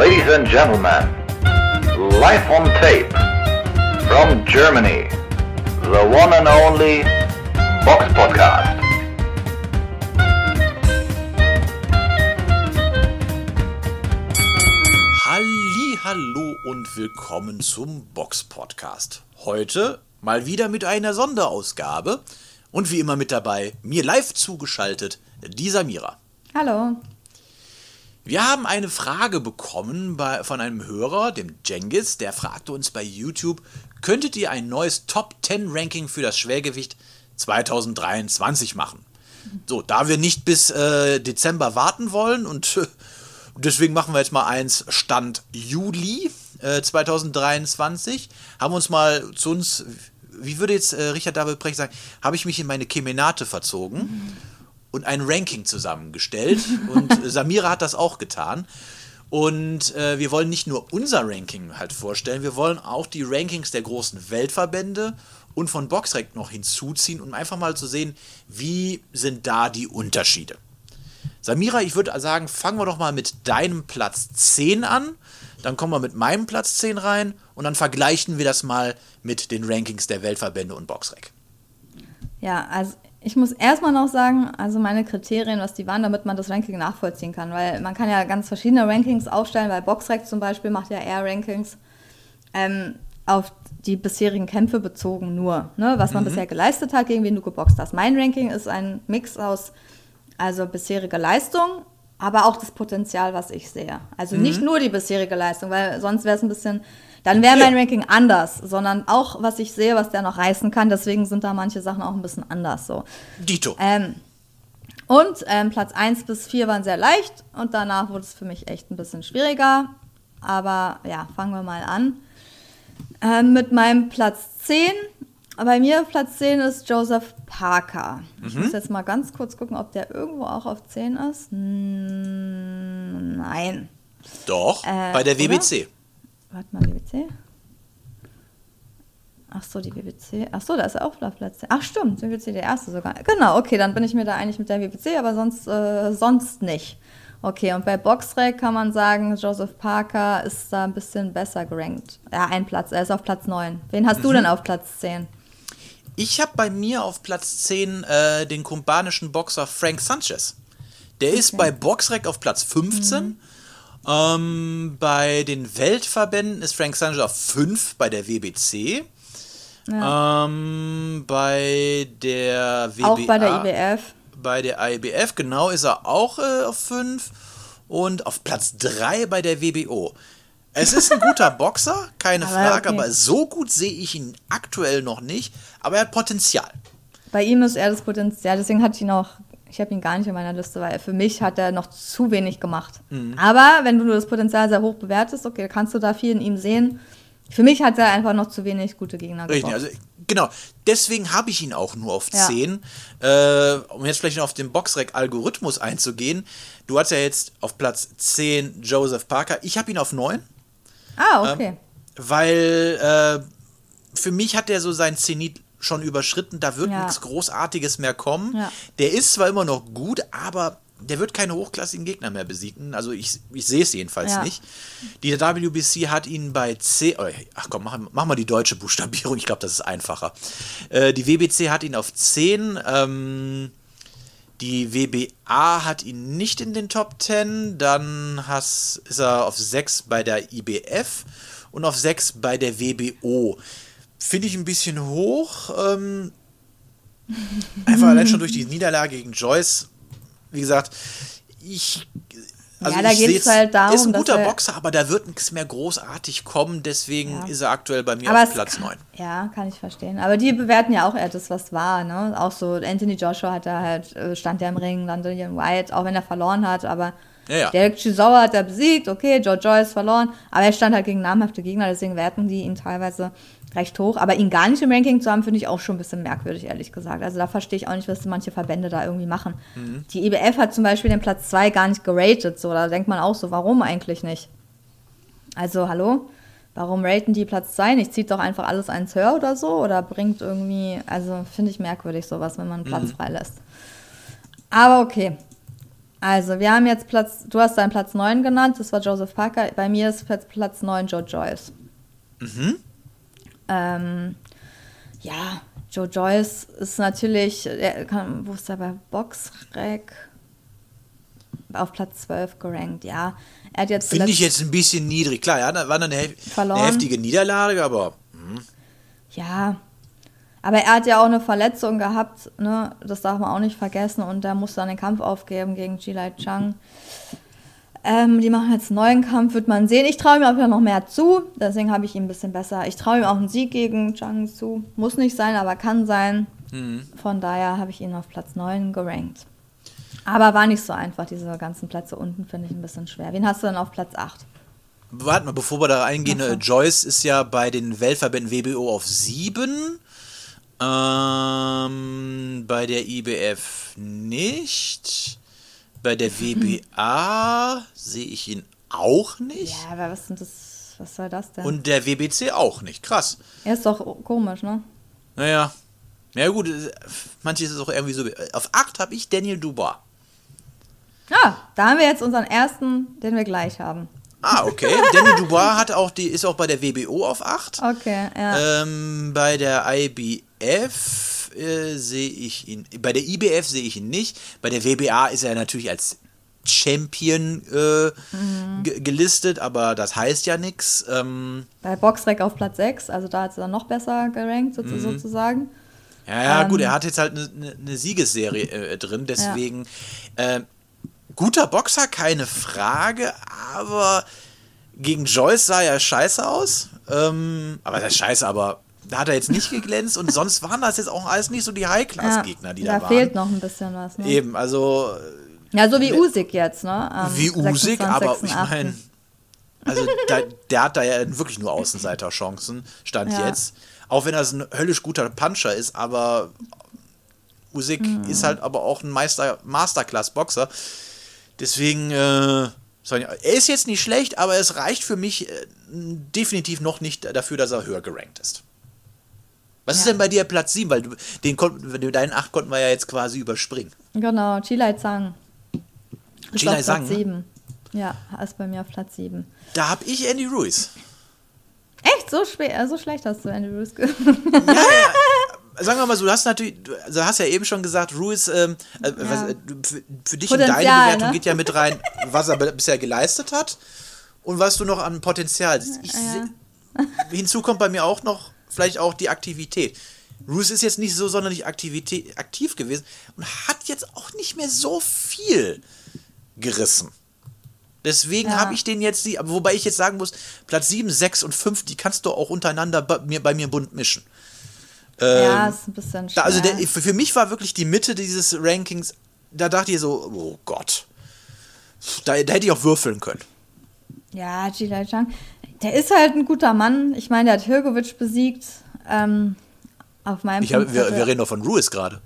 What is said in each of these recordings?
Ladies and gentlemen, live on tape from Germany, the one and only Box Podcast. Halli, hallo und willkommen zum Box Podcast. Heute mal wieder mit einer Sonderausgabe und wie immer mit dabei, mir live zugeschaltet, die Samira. Hallo. Wir haben eine Frage bekommen bei, von einem Hörer, dem Jengis, der fragte uns bei YouTube, könntet ihr ein neues Top 10 Ranking für das Schwergewicht 2023 machen? So, da wir nicht bis äh, Dezember warten wollen und deswegen machen wir jetzt mal eins Stand Juli äh, 2023, haben uns mal zu uns, wie würde jetzt äh, Richard David Brecht sagen, habe ich mich in meine Kemenate verzogen. Mhm und ein Ranking zusammengestellt. Und Samira hat das auch getan. Und äh, wir wollen nicht nur unser Ranking halt vorstellen, wir wollen auch die Rankings der großen Weltverbände und von Boxrec noch hinzuziehen, um einfach mal zu sehen, wie sind da die Unterschiede. Samira, ich würde sagen, fangen wir doch mal mit deinem Platz 10 an. Dann kommen wir mit meinem Platz 10 rein und dann vergleichen wir das mal mit den Rankings der Weltverbände und Boxrec. Ja, also ich muss erstmal noch sagen, also meine Kriterien, was die waren, damit man das Ranking nachvollziehen kann. Weil man kann ja ganz verschiedene Rankings aufstellen, weil Boxrec zum Beispiel macht ja eher Rankings ähm, auf die bisherigen Kämpfe bezogen nur, ne? was man mhm. bisher geleistet hat, gegen wen du geboxt hast. Mein Ranking ist ein Mix aus also bisherige Leistung, aber auch das Potenzial, was ich sehe. Also mhm. nicht nur die bisherige Leistung, weil sonst wäre es ein bisschen dann wäre mein Ranking anders, sondern auch, was ich sehe, was der noch reißen kann. Deswegen sind da manche Sachen auch ein bisschen anders so. Dito. Ähm, und ähm, Platz 1 bis 4 waren sehr leicht und danach wurde es für mich echt ein bisschen schwieriger. Aber ja, fangen wir mal an. Ähm, mit meinem Platz 10. Bei mir Platz 10 ist Joseph Parker. Mhm. Ich muss jetzt mal ganz kurz gucken, ob der irgendwo auch auf 10 ist. Nein. Doch, äh, bei der WBC. Warte mal, WBC? Ach so, die WBC. Ach so, da ist er auch auf Platz 10. Ach stimmt, WBC der erste sogar. Genau, okay, dann bin ich mir da einig mit der WBC, aber sonst, äh, sonst nicht. Okay, und bei Boxrec kann man sagen, Joseph Parker ist da ein bisschen besser gerankt. Ja, ein Platz, er ist auf Platz 9. Wen hast mhm. du denn auf Platz 10? Ich habe bei mir auf Platz 10 äh, den kubanischen Boxer Frank Sanchez. Der okay. ist bei Boxrec auf Platz 15. Mhm. Ähm, bei den Weltverbänden ist Frank Sanchez auf 5 bei der WBC. Ja. Ähm, bei der WBA. Auch bei der IBF. Bei der IBF, genau, ist er auch äh, auf 5. Und auf Platz 3 bei der WBO. Es ist ein guter Boxer, keine aber Frage, okay. aber so gut sehe ich ihn aktuell noch nicht. Aber er hat Potenzial. Bei ihm ist er das Potenzial, deswegen hat ich ihn auch ich habe ihn gar nicht in meiner Liste, weil für mich hat er noch zu wenig gemacht. Mhm. Aber wenn du das Potenzial sehr hoch bewertest, okay, kannst du da viel in ihm sehen. Für mich hat er einfach noch zu wenig gute Gegner Richtig, also genau. Deswegen habe ich ihn auch nur auf 10. Ja. Äh, um jetzt vielleicht noch auf den Boxrec-Algorithmus einzugehen. Du hast ja jetzt auf Platz 10 Joseph Parker. Ich habe ihn auf 9. Ah, okay. Ähm, weil äh, für mich hat er so sein Zenit schon überschritten, da wird ja. nichts Großartiges mehr kommen. Ja. Der ist zwar immer noch gut, aber der wird keine hochklassigen Gegner mehr besiegen. Also ich, ich sehe es jedenfalls ja. nicht. Die WBC hat ihn bei C. Oh, ach komm, mach, mach, mal die deutsche Buchstabierung, ich glaube, das ist einfacher. Äh, die WBC hat ihn auf 10. Ähm, die WBA hat ihn nicht in den Top 10. Dann has, ist er auf 6 bei der IBF und auf 6 bei der WBO finde ich ein bisschen hoch. Ähm, einfach allein schon durch die Niederlage gegen Joyce. Wie gesagt, ich. Also ja, da geht es halt darum. ist ein guter Boxer, aber da wird nichts mehr großartig kommen, deswegen ja. ist er aktuell bei mir aber auf Platz 9. Ja, kann ich verstehen. Aber die bewerten ja auch eher das, was war. Ne? Auch so, Anthony Joshua hat da halt, äh, stand ja im Ring, London White, auch wenn er verloren hat, aber ja, ja. Derek Chisauer hat er besiegt, okay, George Joyce verloren, aber er stand halt gegen namhafte Gegner, deswegen werten die ihn teilweise recht hoch. Aber ihn gar nicht im Ranking zu haben, finde ich auch schon ein bisschen merkwürdig, ehrlich gesagt. Also da verstehe ich auch nicht, was manche Verbände da irgendwie machen. Mhm. Die EBF hat zum Beispiel den Platz 2 gar nicht geratet. So, da denkt man auch so, warum eigentlich nicht? Also, hallo? Warum raten die Platz 2 nicht? Zieht doch einfach alles eins höher oder so? Oder bringt irgendwie, also finde ich merkwürdig sowas, wenn man einen Platz mhm. freilässt. Aber okay. Also, wir haben jetzt Platz, du hast deinen Platz 9 genannt, das war Joseph Parker. Bei mir ist Platz, Platz 9 Joe Joyce. Mhm. Ähm, ja, Joe Joyce ist natürlich, er kann, wo ist er bei Boxrec? Auf Platz 12 gerankt, ja. Er hat jetzt Finde ich jetzt ein bisschen niedrig. Klar, ja, da war eine, eine heftige Niederlage, aber. Mh. Ja, aber er hat ja auch eine Verletzung gehabt, ne? das darf man auch nicht vergessen. Und er musste dann den Kampf aufgeben gegen Jilai Chang. Ähm, die machen jetzt einen neuen Kampf, wird man sehen. Ich traue ihm aber noch mehr zu, deswegen habe ich ihn ein bisschen besser. Ich traue ihm auch einen Sieg gegen Chang zu. Muss nicht sein, aber kann sein. Mhm. Von daher habe ich ihn auf Platz 9 gerankt. Aber war nicht so einfach, diese ganzen Plätze unten finde ich ein bisschen schwer. Wen hast du denn auf Platz 8? Warte mal, bevor wir da eingehen, okay. Joyce ist ja bei den Weltverbänden WBO auf 7. Ähm, bei der IBF nicht. Bei der WBA sehe ich ihn auch nicht. Ja, aber was sind das? Was soll das denn? Und der WBC auch nicht. Krass. Er ist doch komisch, ne? Naja. Ja gut, manches ist es auch irgendwie so. Auf 8 habe ich Daniel Dubois. Ah, da haben wir jetzt unseren ersten, den wir gleich haben. Ah, okay. Daniel Dubois hat auch die, ist auch bei der WBO auf 8. Okay, ja. Ähm, bei der IBF äh, sehe ich ihn. Bei der IBF sehe ich ihn nicht. Bei der WBA ist er natürlich als Champion äh, mhm. gelistet, aber das heißt ja nichts. Ähm, bei Boxrec auf Platz 6, also da hat er dann noch besser gerankt, so, mhm. sozusagen. Ja, ja, ähm, gut, er hat jetzt halt eine ne, ne Siegesserie äh, drin, deswegen. Ja. Äh, guter Boxer, keine Frage, aber gegen Joyce sah er scheiße aus. Ähm, aber das ist scheiße, aber da hat er jetzt nicht geglänzt und sonst waren das jetzt auch alles nicht so die High-Class-Gegner, die da, da waren. Da fehlt noch ein bisschen was. Ne? Eben, also. Ja, so wie Usyk jetzt, ne? Am wie Usyk, aber ich meine, also da, der hat da ja wirklich nur Außenseiterchancen, stand ja. jetzt. Auch wenn er ein höllisch guter Puncher ist, aber Usyk mhm. ist halt aber auch ein Meister, Masterclass-Boxer. Deswegen, äh, er ist jetzt nicht schlecht, aber es reicht für mich äh, definitiv noch nicht dafür, dass er höher gerankt ist. Was ja. ist denn bei dir Platz 7? Weil du, den konnten, deinen 8 konnten wir ja jetzt quasi überspringen. Genau, Chilai Zhang. Chilai Zhang. Platz 7. Ne? Ja, ist bei mir auf Platz 7. Da habe ich Andy Ruiz. Echt? So, schwer, so schlecht hast du Andy Ruiz? Ja, ja, sagen wir mal so, du hast natürlich, du also hast ja eben schon gesagt, Ruiz, ähm, äh, ja. was, äh, für, für, dich Potenzial, in deine Bewertung ne? geht ja mit rein, was er bisher geleistet hat und was du noch an Potenzial siehst. Ja. hinzu kommt bei mir auch noch vielleicht auch die Aktivität. Ruiz ist jetzt nicht so sonderlich Aktivität, aktiv gewesen und hat jetzt auch nicht mehr so viel gerissen. Deswegen ja. habe ich den jetzt, die, wobei ich jetzt sagen muss, Platz 7, 6 und 5, die kannst du auch untereinander bei mir, bei mir bunt mischen. Ähm, ja, ist ein bisschen schwer. Also der, für mich war wirklich die Mitte dieses Rankings, da dachte ich so, oh Gott. Da, da hätte ich auch würfeln können. Ja, Jilai Chang, der ist halt ein guter Mann. Ich meine, der hat Hirgovic besiegt. Ähm, auf meinem ich hab, wir, wir, reden doch von Ruiz gerade.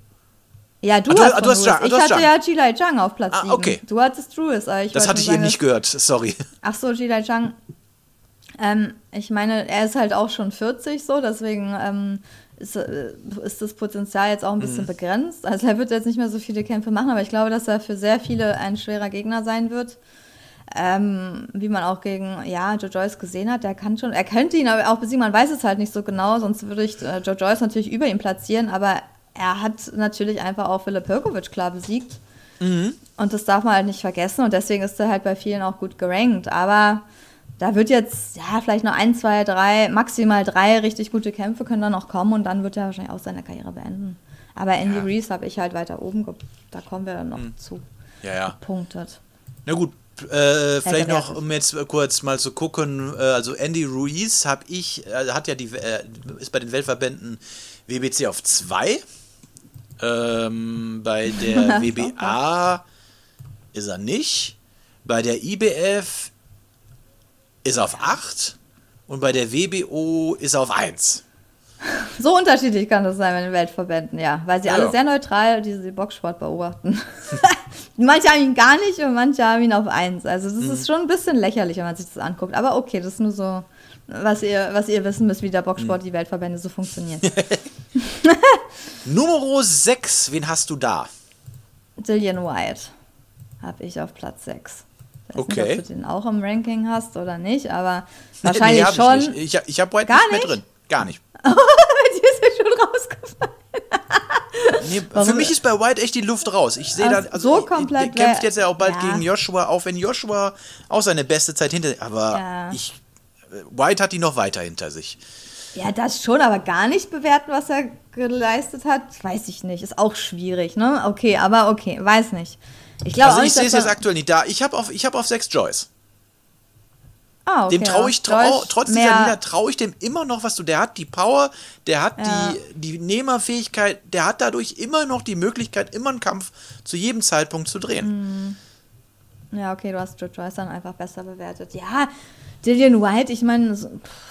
Ja, du, ah, hast, du, hast Chang, Ich hatte Chang. ja Jilai Chang auf Platz ah, 7. Okay. Du hattest Ruiz. das hatte ich eben nicht gehört, sorry. Ach so, Jilai Chang. Ähm, ich meine, er ist halt auch schon 40 so, deswegen ähm, ist, äh, ist das Potenzial jetzt auch ein bisschen mhm. begrenzt. Also er wird jetzt nicht mehr so viele Kämpfe machen, aber ich glaube, dass er für sehr viele ein schwerer Gegner sein wird. Ähm, wie man auch gegen ja, Joe Joyce gesehen hat, der kann schon, er könnte ihn aber auch besiegen, man weiß es halt nicht so genau, sonst würde ich äh, Joe Joyce natürlich über ihn platzieren, aber er hat natürlich einfach auch Philipp Perkovic klar besiegt. Mhm. Und das darf man halt nicht vergessen und deswegen ist er halt bei vielen auch gut gerankt. Aber da wird jetzt, ja, vielleicht noch ein, zwei, drei, maximal drei richtig gute Kämpfe können dann noch kommen und dann wird er wahrscheinlich auch seine Karriere beenden. Aber Andy ja. Reese habe ich halt weiter oben, da kommen wir dann noch hm. zu. Ja, ja. Punktet. Na gut, äh, vielleicht noch, um jetzt kurz mal zu gucken, äh, also Andy Ruiz habe ich, äh, hat ja die, äh, ist bei den Weltverbänden WBC auf 2. Ähm, bei der WBA ist er nicht. Bei der IBF ist auf 8 und bei der WBO ist er auf 1. So unterschiedlich kann das sein bei den Weltverbänden, ja. Weil sie ja. alle sehr neutral diese Boxsport beobachten. manche haben ihn gar nicht und manche haben ihn auf 1. Also das mhm. ist schon ein bisschen lächerlich, wenn man sich das anguckt. Aber okay, das ist nur so, was ihr, was ihr wissen müsst, wie der Boxsport, mhm. die Weltverbände so funktionieren. Nummer 6, wen hast du da? Dillian White. habe ich auf Platz 6. Ich weiß okay. nicht, ob du den auch im Ranking hast oder nicht, aber wahrscheinlich nee, schon. Ich, nicht. ich, ich habe White Gar nicht mehr drin. Gar nicht. Dir ist mir schon rausgefallen. nee, für mich ist bei White echt die Luft raus. Ich sehe da, also so komplett der kämpft jetzt ja auch bald ja. gegen Joshua, auch wenn Joshua auch seine beste Zeit hinter sich. Aber ja. ich, White hat die noch weiter hinter sich. Ja, das schon, aber gar nicht bewerten, was er geleistet hat, weiß ich nicht. Ist auch schwierig, ne? Okay, aber okay, weiß nicht. Ich glaube also ich sehe es jetzt aktuell nicht da. Ich habe auf, hab auf Sex Joyce. Ah, okay, dem traue ich, trau, trotz dieser Lieder traue ich dem immer noch was du. Der hat die Power, der hat ja. die, die Nehmerfähigkeit, der hat dadurch immer noch die Möglichkeit, immer einen Kampf zu jedem Zeitpunkt zu drehen. Mhm. Ja, okay, du hast Joe Joyce dann einfach besser bewertet. Ja, Dillian White, ich meine,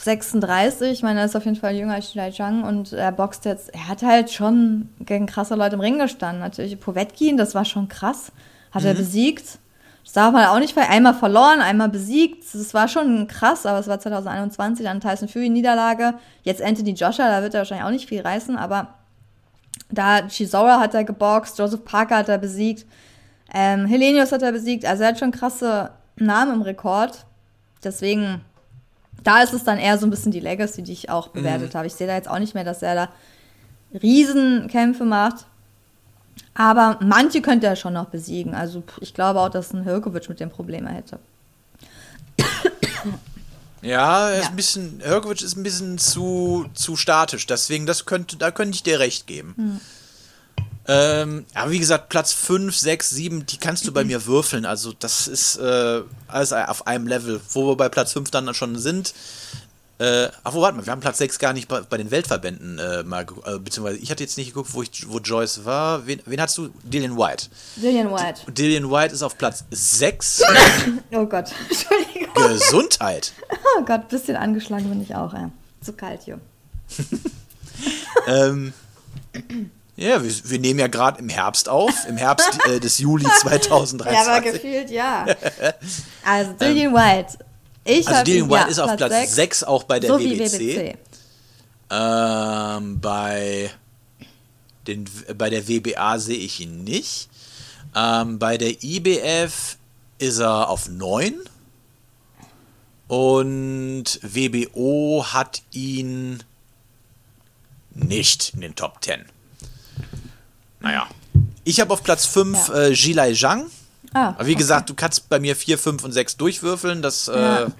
36, ich meine, er ist auf jeden Fall jünger als Shilai Zhang und er boxt jetzt, er hat halt schon gegen krasse Leute im Ring gestanden. Natürlich Povetkin, das war schon krass, hat mhm. er besiegt. Das darf man auch nicht, einmal verloren, einmal besiegt. Das war schon krass, aber es war 2021, dann Tyson Fury Niederlage. Jetzt Anthony Joshua, da wird er wahrscheinlich auch nicht viel reißen, aber da Chisora hat er geboxt, Joseph Parker hat er besiegt, ähm, Helenius hat er besiegt. Also er hat schon krasse Namen im Rekord. Deswegen, da ist es dann eher so ein bisschen die Legacy, die ich auch bewertet mhm. habe. Ich sehe da jetzt auch nicht mehr, dass er da Riesenkämpfe macht. Aber manche könnte er schon noch besiegen. Also ich glaube auch, dass ein Hirkovic mit dem Probleme hätte. Ja, er ist ein bisschen, Hirkovic ist ein bisschen zu, zu statisch. Deswegen, das könnte, da könnte ich dir recht geben. Mhm. Ähm, aber wie gesagt, Platz 5, 6, 7, die kannst du bei mir würfeln. Also das ist äh, alles auf einem Level. Wo wir bei Platz 5 dann schon sind. Äh, ach, wo, warte mal, wir haben Platz 6 gar nicht bei, bei den Weltverbänden äh, mal äh, beziehungsweise ich hatte jetzt nicht geguckt, wo, ich, wo Joyce war. Wen, wen hast du? Dillian White. Dillian White. D Dillian White ist auf Platz 6. oh Gott, Entschuldigung. Gesundheit. Oh Gott, bisschen angeschlagen bin ich auch, ey. Zu kalt hier. ähm, ja, wir, wir nehmen ja gerade im Herbst auf, im Herbst äh, des Juli 2023. Ja, aber gefühlt ja. Also Dillian ähm, White. Ich also Dillian White ja, ist auf Platz 6, 6 auch bei der so WBC. Ähm, bei, den, bei der WBA sehe ich ihn nicht. Ähm, bei der IBF ist er auf 9. Und WBO hat ihn nicht in den Top 10. Naja. Ich habe auf Platz 5 ja. äh, Jilai Zhang. Ah, Aber wie okay. gesagt, du kannst bei mir 4, 5 und 6 durchwürfeln. Das ja. äh,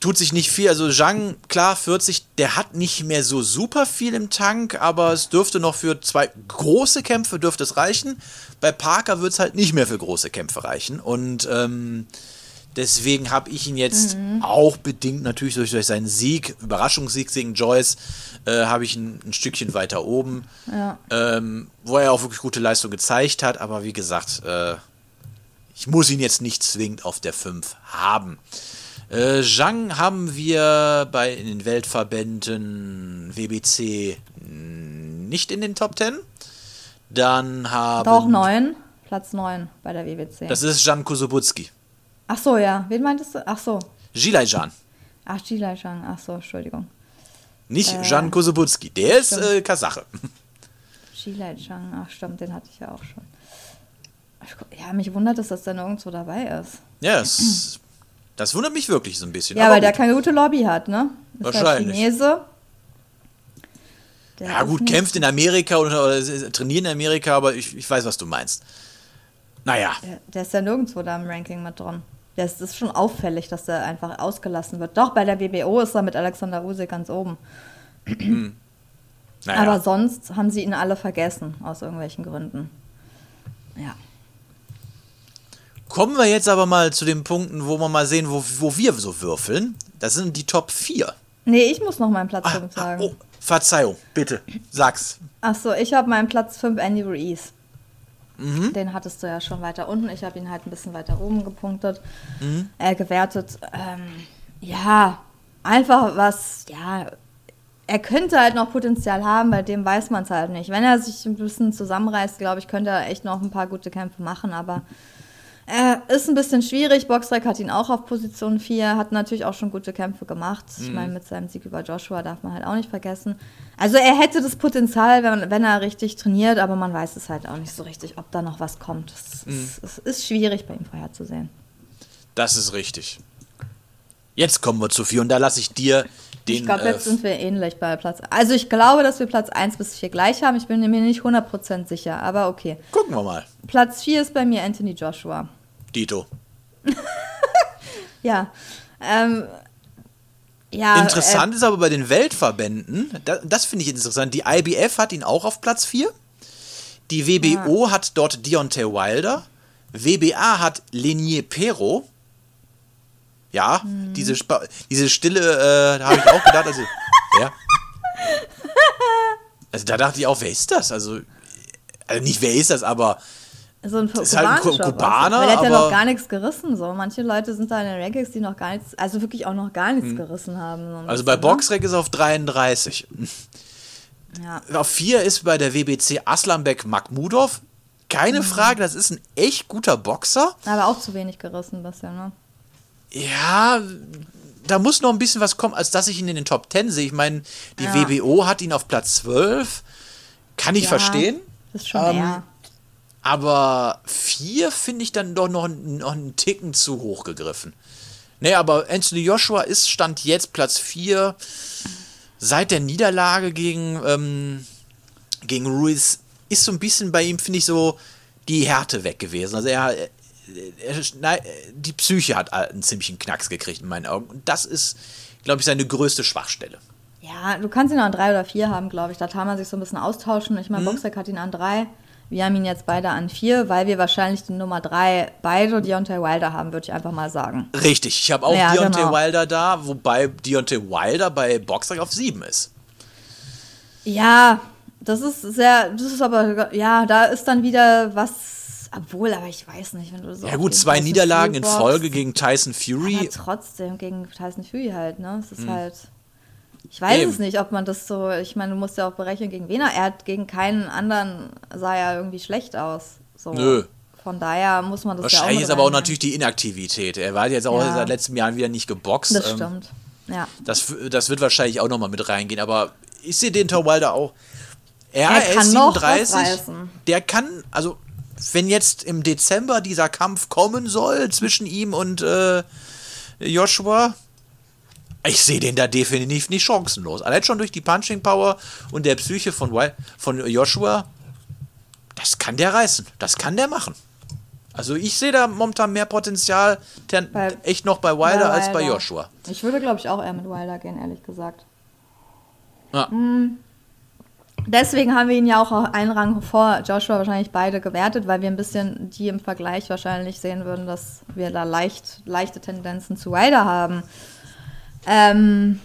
tut sich nicht viel. Also Zhang, klar, 40, der hat nicht mehr so super viel im Tank, aber es dürfte noch für zwei große Kämpfe dürfte es reichen. Bei Parker wird es halt nicht mehr für große Kämpfe reichen. Und ähm, Deswegen habe ich ihn jetzt mhm. auch bedingt natürlich durch, durch seinen Sieg, Überraschungssieg gegen Joyce, äh, habe ich ihn ein Stückchen weiter oben, ja. ähm, wo er auch wirklich gute Leistung gezeigt hat. Aber wie gesagt, äh, ich muss ihn jetzt nicht zwingend auf der 5 haben. Äh, Zhang haben wir bei in den Weltverbänden WBC nicht in den Top 10. Dann haben. Doch 9, Platz 9 bei der WBC. Das ist Jan Kusubutski. Ach so, ja. Wen meintest du? Ach so. Jilaijan. Ach, Jilaijan. Ach so, Entschuldigung. Nicht äh, Jan Kosubutski, der ist äh, Kasache. Jilaijan, ach stimmt, den hatte ich ja auch schon. Ja, mich wundert es, dass der nirgendwo dabei ist. Ja, das, das wundert mich wirklich so ein bisschen. Ja, weil gut. der keine gute Lobby hat, ne? Ist Wahrscheinlich. Chinese. Der ja, gut, kämpft in Amerika oder, oder trainiert in Amerika, aber ich, ich weiß, was du meinst. Naja. Der, der ist ja nirgendwo da im Ranking mit drin. Das ist schon auffällig, dass er einfach ausgelassen wird. Doch, bei der WBO ist er mit Alexander Usyk ganz oben. Naja. Aber sonst haben sie ihn alle vergessen, aus irgendwelchen Gründen. Ja. Kommen wir jetzt aber mal zu den Punkten, wo wir mal sehen, wo, wo wir so würfeln. Das sind die Top 4. Nee, ich muss noch meinen Platz 5 ah, sagen. Oh, Verzeihung, bitte, sag's. Achso, ich habe meinen Platz 5 Andy Ruiz. Mhm. Den hattest du ja schon weiter unten. Ich habe ihn halt ein bisschen weiter oben gepunktet, mhm. äh, gewertet. Ähm, ja, einfach was, ja, er könnte halt noch Potenzial haben, bei dem weiß man es halt nicht. Wenn er sich ein bisschen zusammenreißt, glaube ich, könnte er echt noch ein paar gute Kämpfe machen, aber äh, ist ein bisschen schwierig. Boxrec hat ihn auch auf Position 4, hat natürlich auch schon gute Kämpfe gemacht. Ich mhm. meine, mit seinem Sieg über Joshua darf man halt auch nicht vergessen. Also er hätte das Potenzial, wenn, wenn er richtig trainiert, aber man weiß es halt auch nicht so richtig, ob da noch was kommt. Es, mhm. ist, es ist schwierig bei ihm vorherzusehen. Das ist richtig. Jetzt kommen wir zu 4 und da lasse ich dir den. Ich glaube, jetzt äh, sind wir ähnlich bei Platz. Also ich glaube, dass wir Platz 1 bis 4 gleich haben. Ich bin mir nicht 100% sicher, aber okay. Gucken wir mal. Platz 4 ist bei mir Anthony Joshua. Dito. ja. Ähm, ja, interessant äh, ist aber bei den Weltverbänden, das, das finde ich interessant, die IBF hat ihn auch auf Platz 4. Die WBO ja. hat dort Deontay Wilder. WBA hat Lenier Pero. Ja, hm. diese, diese Stille, äh, da habe ich auch gedacht, also, ja. Also da dachte ich auch, wer ist das? Also, also nicht wer ist das, aber so ein ist halt ein Kubaner. Weil der hat ja noch gar nichts gerissen. So. Manche Leute sind da in den Rankings, die noch gar nichts, also wirklich auch noch gar nichts hm. gerissen haben. So also bei Boxrec ist er auf 33. Ja. Auf 4 ist bei der WBC Aslanbek Makhmudov. Keine mhm. Frage, das ist ein echt guter Boxer. Aber auch zu wenig gerissen bisher, ne? Ja, da muss noch ein bisschen was kommen, als dass ich ihn in den Top 10 sehe. Ich meine, die ja. WBO hat ihn auf Platz 12. Kann ich ja, verstehen. Das ist schon ähm, mehr. Aber 4 finde ich dann doch noch, noch einen Ticken zu hoch gegriffen. Nee, aber Anthony Joshua ist Stand jetzt Platz 4. Seit der Niederlage gegen, ähm, gegen Ruiz ist so ein bisschen bei ihm, finde ich, so die Härte weg gewesen. Also er, er, er, die Psyche hat einen ziemlichen Knacks gekriegt in meinen Augen. Und das ist, glaube ich, seine größte Schwachstelle. Ja, du kannst ihn an drei oder vier haben, glaube ich. Da kann man sich so ein bisschen austauschen. Ich meine, mhm. Boxer hat ihn an drei. Wir haben ihn jetzt beide an vier, weil wir wahrscheinlich die Nummer drei beide Deontay Wilder haben, würde ich einfach mal sagen. Richtig, ich habe auch ja, Deontay genau. Wilder da, wobei Deontay Wilder bei Boxer auf sieben ist. Ja, das ist sehr, das ist aber, ja, da ist dann wieder was, obwohl, aber ich weiß nicht, wenn du so. Ja, gut, zwei Niederlagen in Folge gegen Tyson Fury. Aber trotzdem, gegen Tyson Fury halt, ne? Es ist hm. halt. Ich weiß Eben. es nicht, ob man das so, ich meine, du musst ja auch berechnen, gegen wen er, er hat gegen keinen anderen, sah ja irgendwie schlecht aus. So. Nö. Von daher muss man das Wahrscheinlich ja ist aber auch natürlich die Inaktivität. Er war jetzt auch ja. seit letzten Jahren wieder nicht geboxt. Das ähm, stimmt. Ja. Das, das wird wahrscheinlich auch nochmal mit reingehen, aber ich sehe den Tom Wilder auch er, er kann ist 37. Der kann, also wenn jetzt im Dezember dieser Kampf kommen soll zwischen ihm und äh, Joshua, ich sehe den da definitiv nicht chancenlos. Allein schon durch die Punching Power und der Psyche von, von Joshua, das kann der reißen. Das kann der machen. Also ich sehe da momentan mehr Potenzial bei, echt noch bei Wilder, bei Wilder, als bei Joshua. Ich würde, glaube ich, auch eher mit Wilder gehen, ehrlich gesagt. Ja. Hm. Deswegen haben wir ihn ja auch einen Rang vor Joshua wahrscheinlich beide gewertet, weil wir ein bisschen die im Vergleich wahrscheinlich sehen würden, dass wir da leicht, leichte Tendenzen zu Wilder haben. Ähm,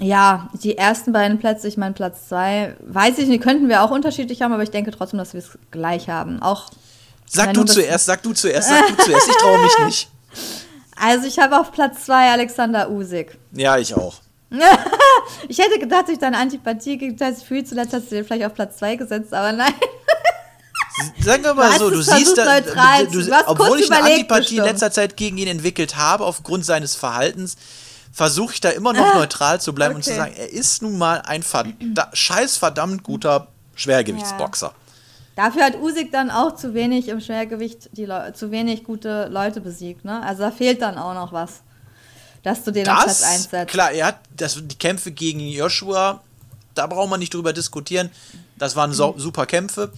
ja, die ersten beiden Plätze, ich meine Platz zwei, weiß ich nicht, könnten wir auch unterschiedlich haben, aber ich denke trotzdem, dass wir es gleich haben. Auch sag du zuerst, sag du zuerst, sag du zuerst, ich traue mich nicht. Also ich habe auf Platz zwei Alexander Usik. Ja, ich auch. ich hätte gedacht, durch deine Antipathie gegen Tyson Fury zuletzt hast du den vielleicht auf Platz 2 gesetzt, aber nein. Sagen wir mal so, du siehst, da, du, du, du obwohl ich eine Antipathie in letzter Zeit gegen ihn entwickelt habe, aufgrund seines Verhaltens, versuche ich da immer noch ah, neutral zu bleiben okay. und zu sagen, er ist nun mal ein verda scheiß verdammt guter Schwergewichtsboxer. Ja. Dafür hat Usyk dann auch zu wenig im Schwergewicht die zu wenig gute Leute besiegt, ne? Also da fehlt dann auch noch was dass du den das, auf Platz 1 setzt. Klar, er hat das, die Kämpfe gegen Joshua, da braucht man nicht drüber diskutieren. Das waren so, mhm. super Kämpfe.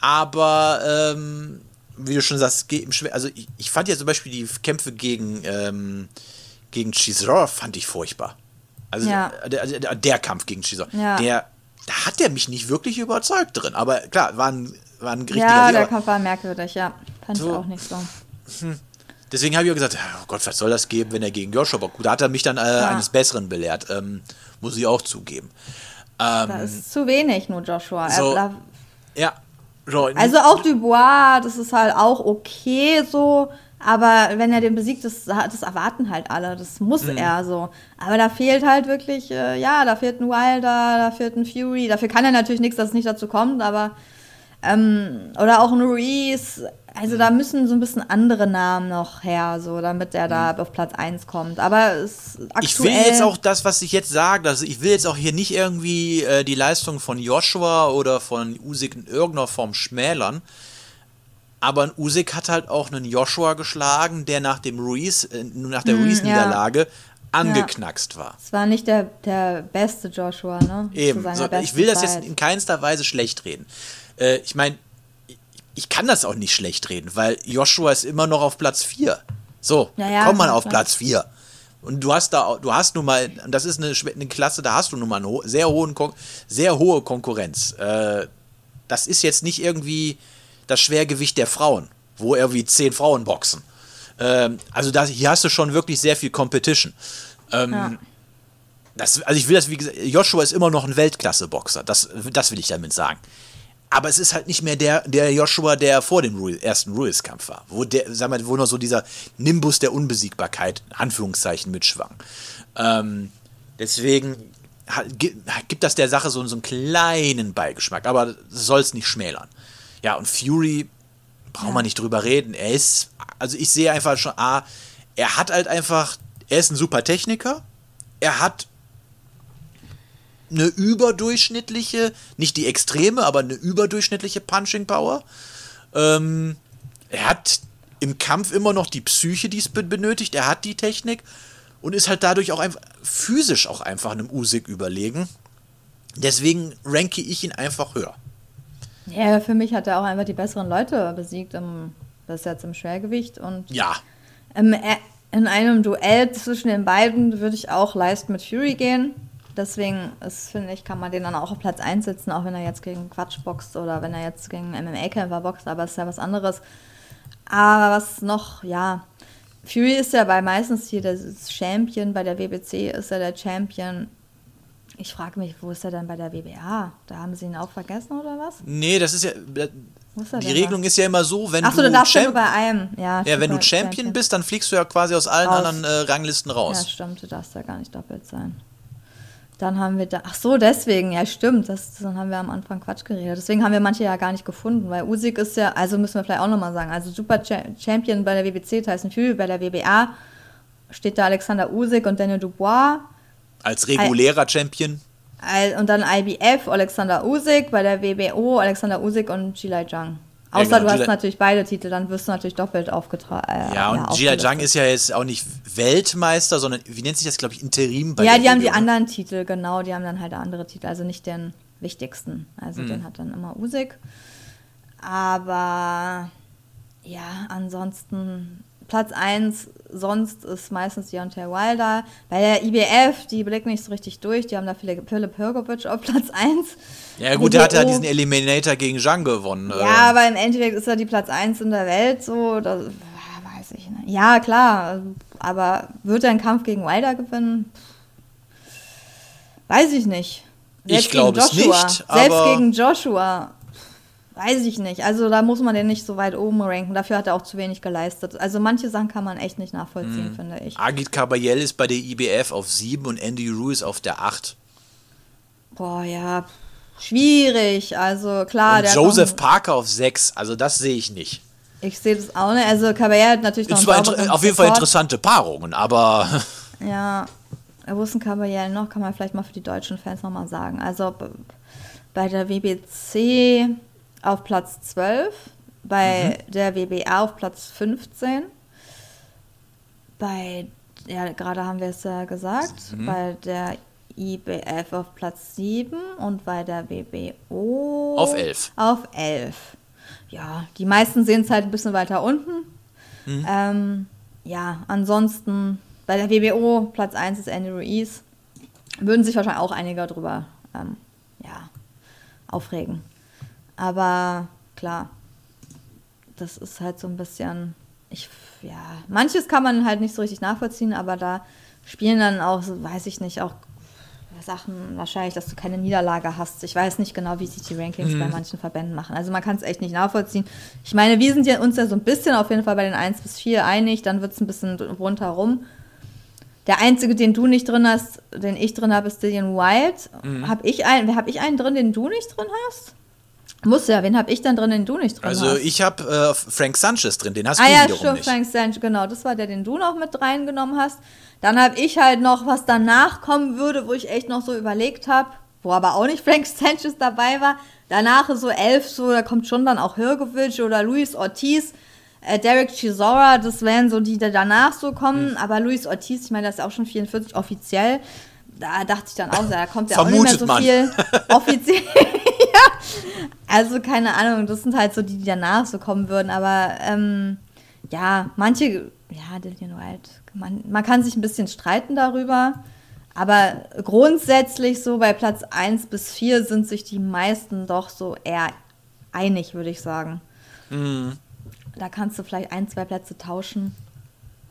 Aber, ähm, wie du schon sagst, also ich, ich, fand ja zum Beispiel die Kämpfe gegen, ähm, gegen Chisora fand ich furchtbar. Also ja. der, der, der, Kampf gegen Chisora, ja. der, da hat der mich nicht wirklich überzeugt drin. Aber klar, war ein, war ein richtiger Ja, der Kampf war merkwürdig, ja. Fand so, ich auch nicht so. Hm. Deswegen habe ich auch gesagt, oh Gott, was soll das geben, wenn er gegen Joshua boxt? Da hat er mich dann äh, ja. eines Besseren belehrt, ähm, muss ich auch zugeben. Ähm, das ist zu wenig, nur Joshua. So, er, ja. So, also auch Dubois, das ist halt auch okay so, aber wenn er den besiegt, das, das erwarten halt alle, das muss mhm. er so. Aber da fehlt halt wirklich, äh, ja, da fehlt ein Wilder, da fehlt ein Fury, dafür kann er natürlich nichts, dass es nicht dazu kommt, aber Ähm, oder auch ein Ruiz. Also da müssen so ein bisschen andere Namen noch her, so damit der da mhm. auf Platz 1 kommt. Aber es aktuell Ich will jetzt auch das, was ich jetzt sage, also ich will jetzt auch hier nicht irgendwie äh, die Leistung von Joshua oder von Usyk in irgendeiner Form schmälern. Aber ein Usyk hat halt auch einen Joshua geschlagen, der nach dem Ruiz, äh, nach der mm, Ruiz-Niederlage ja. angeknackst war. Es war nicht der, der beste Joshua, ne? Eben. So, ich will das jetzt in keinster Weise schlecht reden. Äh, ich meine, ich kann das auch nicht schlecht reden, weil Joshua ist immer noch auf Platz 4. So, ja, ja, kommt man auf Platz 4. Und du hast da, du hast nun mal, das ist eine, eine Klasse, da hast du nun mal eine sehr, hohen, sehr hohe Konkurrenz. Äh, das ist jetzt nicht irgendwie das Schwergewicht der Frauen, wo irgendwie zehn Frauen boxen. Ähm, also da, hier hast du schon wirklich sehr viel Competition. Ähm, ja. das, also ich will das, wie gesagt, Joshua ist immer noch ein Weltklasse-Boxer. Das, das will ich damit sagen. Aber es ist halt nicht mehr der, der Joshua, der vor dem Ruiz, ersten Ruiz-Kampf war. Wo, der, sag mal, wo noch so dieser Nimbus der Unbesiegbarkeit, Anführungszeichen, mitschwang. Ähm, deswegen gibt das der Sache so, so einen kleinen Beigeschmack, aber soll es nicht schmälern. Ja, und Fury, brauchen wir ja. nicht drüber reden. Er ist, also ich sehe einfach schon, ah, er hat halt einfach, er ist ein super Techniker. Er hat eine überdurchschnittliche, nicht die extreme, aber eine überdurchschnittliche Punching Power. Ähm, er hat im Kampf immer noch die Psyche, die es benötigt. Er hat die Technik und ist halt dadurch auch einfach physisch auch einfach einem Usyk überlegen. Deswegen ranke ich ihn einfach höher. Ja, für mich hat er auch einfach die besseren Leute besiegt, im, bis jetzt im Schwergewicht. Und ja. Im, in einem Duell zwischen den beiden würde ich auch leicht mit Fury gehen. Deswegen ist, finde ich, kann man den dann auch auf Platz 1 setzen, auch wenn er jetzt gegen Quatsch boxt oder wenn er jetzt gegen MMA-Kämpfer boxt, aber es ist ja was anderes. Aber was noch, ja, Fury ist ja bei meistens hier der Champion, bei der WBC ist er der Champion. Ich frage mich, wo ist er denn bei der WBA? Da haben sie ihn auch vergessen oder was? Nee, das ist ja. Die Regelung da? ist ja immer so, wenn Ach so, du. Achso, du bei einem. Ja, ja wenn du Champion, Champion, bist, dann fliegst du ja quasi aus allen raus. anderen äh, Ranglisten raus. Ja, stimmt, du darfst ja gar nicht doppelt sein. Dann haben wir da, ach so, deswegen, ja stimmt, das, dann haben wir am Anfang Quatsch geredet. Deswegen haben wir manche ja gar nicht gefunden, weil Usyk ist ja, also müssen wir vielleicht auch nochmal sagen, also Super Champion bei der WBC, Tyson Fury bei der WBA, steht da Alexander Usyk und Daniel Dubois. Als regulärer Al Champion. und dann IBF, Alexander Usyk, bei der WBO, Alexander Usyk und Jilai Zhang. Außer ja, genau. du hast natürlich beide Titel, dann wirst du natürlich doppelt aufgetragen. Äh, ja, und ja, Jia Zhang ist ja jetzt auch nicht Weltmeister, sondern wie nennt sich das, glaube ich, Interim bei Ja, die haben die anderen Titel, genau, die haben dann halt andere Titel, also nicht den wichtigsten. Also mhm. den hat dann immer Usyk. Aber ja, ansonsten Platz 1 sonst ist meistens Deontay Wilder. Bei der IBF, die blicken nicht so richtig durch, die haben da Philipp Pirgovic auf Platz 1. Ja gut, der hat ja diesen Eliminator gegen Zhang gewonnen. Ja, äh. aber im Endeffekt ist er die Platz 1 in der Welt, so, das, weiß ich nicht. Ja, klar, aber wird er einen Kampf gegen Wilder gewinnen? Weiß ich nicht. Selbst ich glaube es nicht. Selbst gegen Joshua Weiß ich nicht. Also da muss man den nicht so weit oben ranken. Dafür hat er auch zu wenig geleistet. Also manche Sachen kann man echt nicht nachvollziehen, hm. finde ich. Agit Kabayel ist bei der IBF auf 7 und Andy Ruiz auf der 8. Boah, ja. Schwierig. Also klar. Und Joseph Parker auf 6. Also das sehe ich nicht. Ich sehe das auch nicht. Also Caballel hat natürlich noch einen Auf jeden Fall interessante Paarungen, aber... Ja. Wo ist ein Caballel noch? Kann man vielleicht mal für die deutschen Fans nochmal sagen. Also bei der WBC auf Platz 12, bei mhm. der WBA auf Platz 15, bei, ja, gerade haben wir es ja gesagt, mhm. bei der IBF auf Platz 7 und bei der WBO auf 11. Auf 11. Ja, die meisten sehen es halt ein bisschen weiter unten. Mhm. Ähm, ja, ansonsten bei der WBO Platz 1 ist Andy Ruiz. Würden sich wahrscheinlich auch einige darüber ähm, ja, aufregen. Aber klar, das ist halt so ein bisschen, ich, ja, manches kann man halt nicht so richtig nachvollziehen, aber da spielen dann auch, weiß ich nicht, auch Sachen wahrscheinlich, dass du keine Niederlage hast. Ich weiß nicht genau, wie sich die Rankings mhm. bei manchen Verbänden machen. Also man kann es echt nicht nachvollziehen. Ich meine, wir sind ja uns ja so ein bisschen auf jeden Fall bei den 1 bis 4 einig, dann wird es ein bisschen rundherum. Der einzige, den du nicht drin hast, den ich drin habe, ist Dillian White. Mhm. Habe ich, ein, hab ich einen drin, den du nicht drin hast? Muss ja, wen habe ich dann drin, den du nicht drin also hast? Also ich habe äh, Frank Sanchez drin, den hast ah, du ja, wiederum stimmt, nicht. Frank Sanchez, genau, das war der, den du noch mit reingenommen hast. Dann habe ich halt noch, was danach kommen würde, wo ich echt noch so überlegt habe, wo aber auch nicht Frank Sanchez dabei war. Danach so elf, so, da kommt schon dann auch Hirgovic oder Luis Ortiz. Äh, Derek Chisora, das wären so die, die danach so kommen. Mhm. Aber Luis Ortiz, ich meine, das ist auch schon 44 offiziell. Da dachte ich dann auch, da kommt ja auch nicht mehr so man. viel offiziell. Also keine Ahnung, das sind halt so die, die danach so kommen würden. Aber ähm, ja, manche, ja, Dillian White, man, man kann sich ein bisschen streiten darüber. Aber grundsätzlich so bei Platz 1 bis 4 sind sich die meisten doch so eher einig, würde ich sagen. Mhm. Da kannst du vielleicht ein, zwei Plätze tauschen.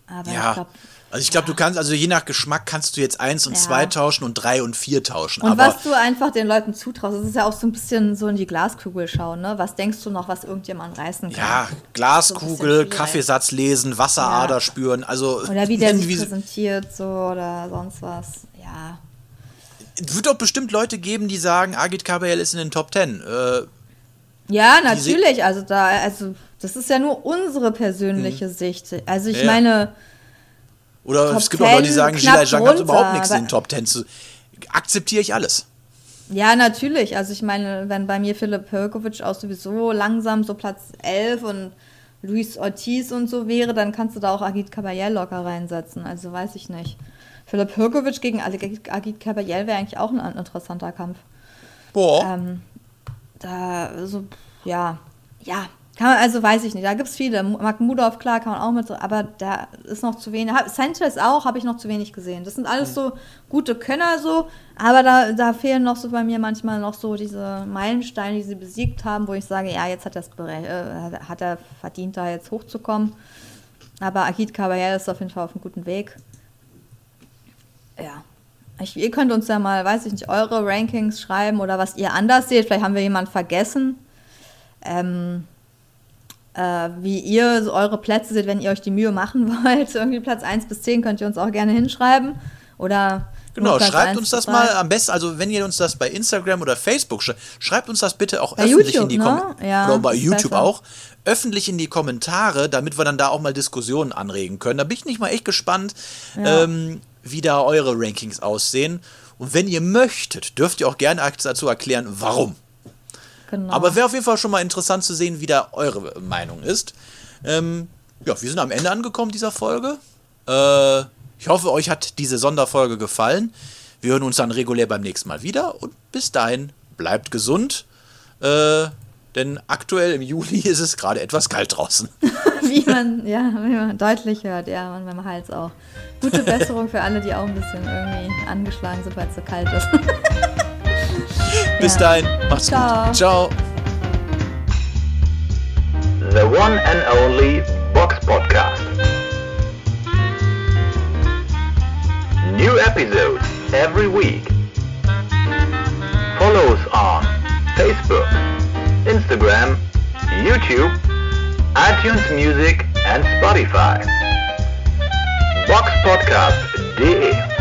Aber ja. ich glaube. Also ich glaube, ja. du kannst, also je nach Geschmack kannst du jetzt eins und ja. zwei tauschen und drei und vier tauschen. Und aber was du einfach den Leuten zutraust, das ist ja auch so ein bisschen so in die Glaskugel schauen, ne? Was denkst du noch, was irgendjemand reißen kann? Ja, Glaskugel, so Kaffeesatz lesen, Wasserader ja. spüren, also. Oder wie der sich präsentiert, so oder sonst was, ja. Es wird doch bestimmt Leute geben, die sagen, Agit Kabayel ist in den Top Ten. Äh, ja, natürlich. Also da, also das ist ja nur unsere persönliche mhm. Sicht. Also ich ja. meine. Oder Top es gibt auch Leute, die sagen, Gila Zhang hat überhaupt nichts in den Top Ten zu. Akzeptiere ich alles. Ja, natürlich. Also ich meine, wenn bei mir Philipp Perkovic auch sowieso langsam so Platz 11 und Luis Ortiz und so wäre, dann kannst du da auch Agit Kabayel locker reinsetzen. Also weiß ich nicht. Philipp Perkovic gegen Agit Kabayel wäre eigentlich auch ein interessanter Kampf. Boah. Ähm, da, so, ja, ja, kann man, also weiß ich nicht, da gibt es viele. Mark Mudorf, klar, kann man auch mit, aber da ist noch zu wenig. Sanchez auch, habe ich noch zu wenig gesehen. Das sind alles mhm. so gute Könner so, aber da, da fehlen noch so bei mir manchmal noch so diese Meilensteine, die sie besiegt haben, wo ich sage, ja, jetzt hat, das, äh, hat er verdient, da jetzt hochzukommen. Aber Akit Caballero ist auf jeden Fall auf einem guten Weg. Ja, ich, ihr könnt uns ja mal, weiß ich nicht, eure Rankings schreiben oder was ihr anders seht. Vielleicht haben wir jemanden vergessen. Ähm, äh, wie ihr so eure Plätze seht, wenn ihr euch die Mühe machen wollt. Irgendwie Platz 1 bis 10 könnt ihr uns auch gerne hinschreiben. Oder Genau, schreibt uns das mal am besten, also wenn ihr uns das bei Instagram oder Facebook schreibt, schreibt uns das bitte auch bei öffentlich YouTube, in die ne? Kommentare. Ja, oder bei YouTube besser. auch. Öffentlich in die Kommentare, damit wir dann da auch mal Diskussionen anregen können. Da bin ich nicht mal echt gespannt. Ja. Ähm, wie da eure Rankings aussehen. Und wenn ihr möchtet, dürft ihr auch gerne dazu erklären, warum. Genau. Aber wäre auf jeden Fall schon mal interessant zu sehen, wie da eure Meinung ist. Ähm, ja, wir sind am Ende angekommen dieser Folge. Äh, ich hoffe, euch hat diese Sonderfolge gefallen. Wir hören uns dann regulär beim nächsten Mal wieder und bis dahin bleibt gesund. Äh, denn aktuell im Juli ist es gerade etwas kalt draußen. wie, man, ja, wie man deutlich hört, ja, und beim Hals auch. Gute Besserung für alle, die auch ein bisschen irgendwie angeschlagen sind, weil es so kalt ist. Bis ja. dahin, macht's Ciao. gut. Ciao. The one and only Box Podcast. New episodes every week. Follow us on Facebook. Instagram, YouTube, iTunes Music and Spotify. Box Podcast Boxpodcast.de